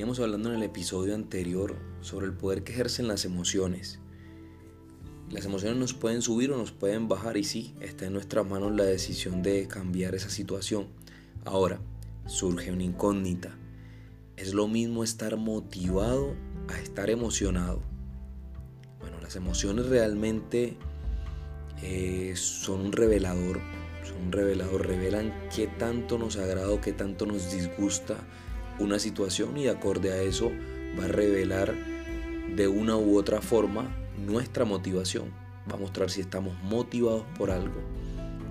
Veníamos hablando en el episodio anterior sobre el poder que ejercen las emociones. Las emociones nos pueden subir o nos pueden bajar y sí, está en nuestras manos la decisión de cambiar esa situación. Ahora, surge una incógnita. ¿Es lo mismo estar motivado a estar emocionado? Bueno, las emociones realmente eh, son un revelador, son un revelador, revelan qué tanto nos agrada o qué tanto nos disgusta una situación y acorde a eso va a revelar de una u otra forma nuestra motivación. Va a mostrar si estamos motivados por algo,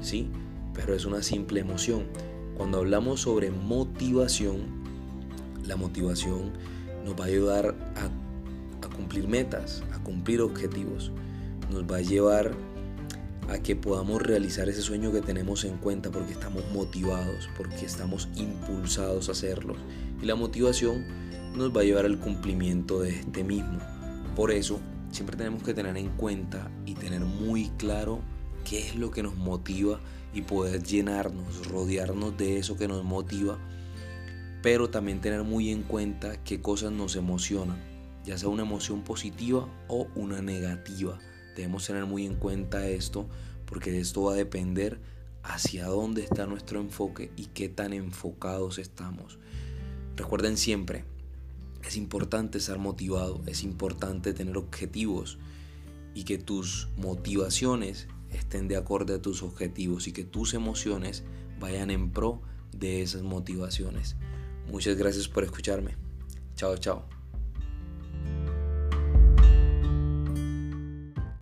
¿sí? Pero es una simple emoción. Cuando hablamos sobre motivación, la motivación nos va a ayudar a, a cumplir metas, a cumplir objetivos. Nos va a llevar a que podamos realizar ese sueño que tenemos en cuenta porque estamos motivados, porque estamos impulsados a hacerlo. Y la motivación nos va a llevar al cumplimiento de este mismo. Por eso, siempre tenemos que tener en cuenta y tener muy claro qué es lo que nos motiva y poder llenarnos, rodearnos de eso que nos motiva, pero también tener muy en cuenta qué cosas nos emocionan, ya sea una emoción positiva o una negativa. Debemos tener muy en cuenta esto porque de esto va a depender hacia dónde está nuestro enfoque y qué tan enfocados estamos. Recuerden siempre, es importante estar motivado, es importante tener objetivos y que tus motivaciones estén de acuerdo a tus objetivos y que tus emociones vayan en pro de esas motivaciones. Muchas gracias por escucharme. Chao, chao.